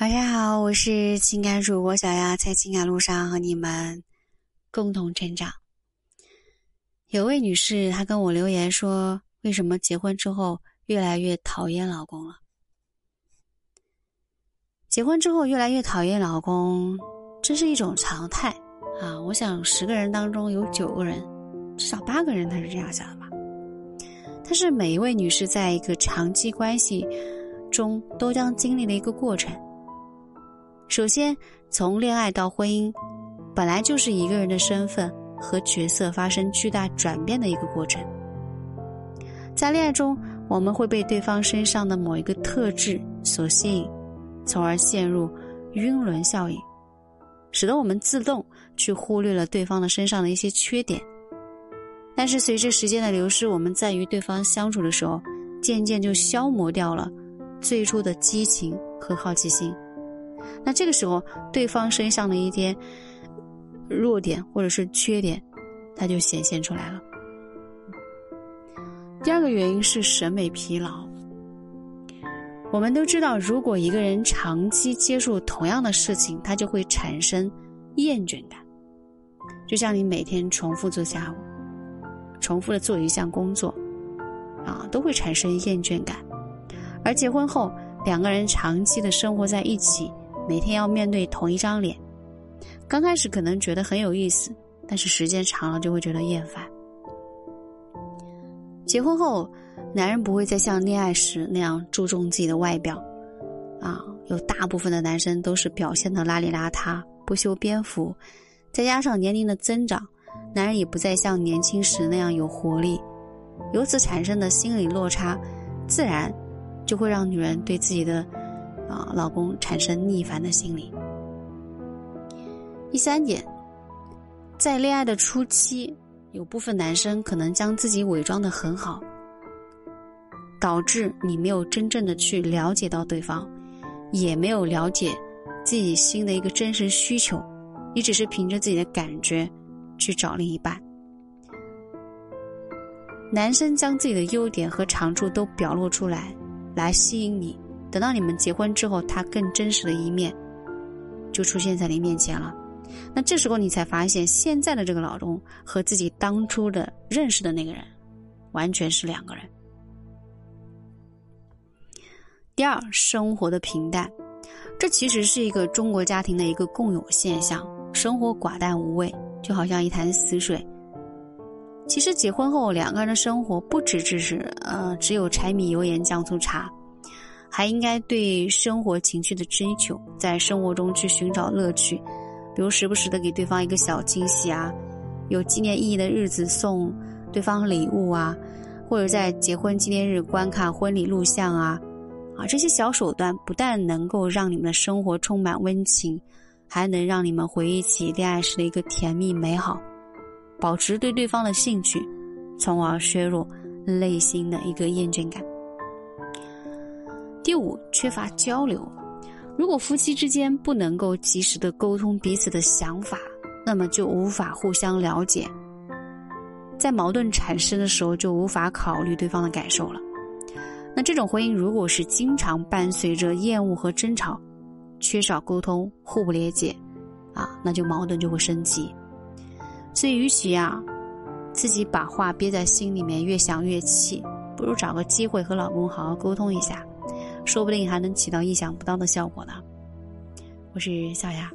晚上好，我是情感主播小丫，在情感路上和你们共同成长。有位女士，她跟我留言说：“为什么结婚之后越来越讨厌老公了？结婚之后越来越讨厌老公，这是一种常态啊！我想十个人当中有九个人，至少八个人他是这样想的吧。但是每一位女士在一个长期关系中都将经历的一个过程。”首先，从恋爱到婚姻，本来就是一个人的身份和角色发生巨大转变的一个过程。在恋爱中，我们会被对方身上的某一个特质所吸引，从而陷入晕轮效应，使得我们自动去忽略了对方的身上的一些缺点。但是，随着时间的流逝，我们在与对方相处的时候，渐渐就消磨掉了最初的激情和好奇心。那这个时候，对方身上的一些弱点或者是缺点，它就显现出来了。第二个原因是审美疲劳。我们都知道，如果一个人长期接触同样的事情，他就会产生厌倦感。就像你每天重复做家务，重复的做一项工作，啊，都会产生厌倦感。而结婚后，两个人长期的生活在一起。每天要面对同一张脸，刚开始可能觉得很有意思，但是时间长了就会觉得厌烦。结婚后，男人不会再像恋爱时那样注重自己的外表，啊，有大部分的男生都是表现的邋里邋遢、不修边幅，再加上年龄的增长，男人也不再像年轻时那样有活力，由此产生的心理落差，自然就会让女人对自己的。啊，老公产生逆反的心理。第三点，在恋爱的初期，有部分男生可能将自己伪装的很好，导致你没有真正的去了解到对方，也没有了解自己心的一个真实需求，你只是凭着自己的感觉去找另一半。男生将自己的优点和长处都表露出来，来吸引你。等到你们结婚之后，他更真实的一面就出现在你面前了。那这时候你才发现，现在的这个老公和自己当初的认识的那个人完全是两个人。第二，生活的平淡，这其实是一个中国家庭的一个共有现象。生活寡淡无味，就好像一潭死水。其实结婚后，两个人的生活不只只是呃，只有柴米油盐酱醋茶。还应该对生活情趣的追求，在生活中去寻找乐趣，比如时不时的给对方一个小惊喜啊，有纪念意义的日子送对方礼物啊，或者在结婚纪念日观看婚礼录像啊，啊，这些小手段不但能够让你们的生活充满温情，还能让你们回忆起恋爱时的一个甜蜜美好，保持对对方的兴趣，从而削弱内心的一个厌倦感。第五，缺乏交流。如果夫妻之间不能够及时的沟通彼此的想法，那么就无法互相了解，在矛盾产生的时候就无法考虑对方的感受了。那这种婚姻如果是经常伴随着厌恶和争吵，缺少沟通、互不理解，啊，那就矛盾就会升级。所以，与其啊自己把话憋在心里面，越想越气，不如找个机会和老公好好沟通一下。说不定还能起到意想不到的效果呢。我是小雅。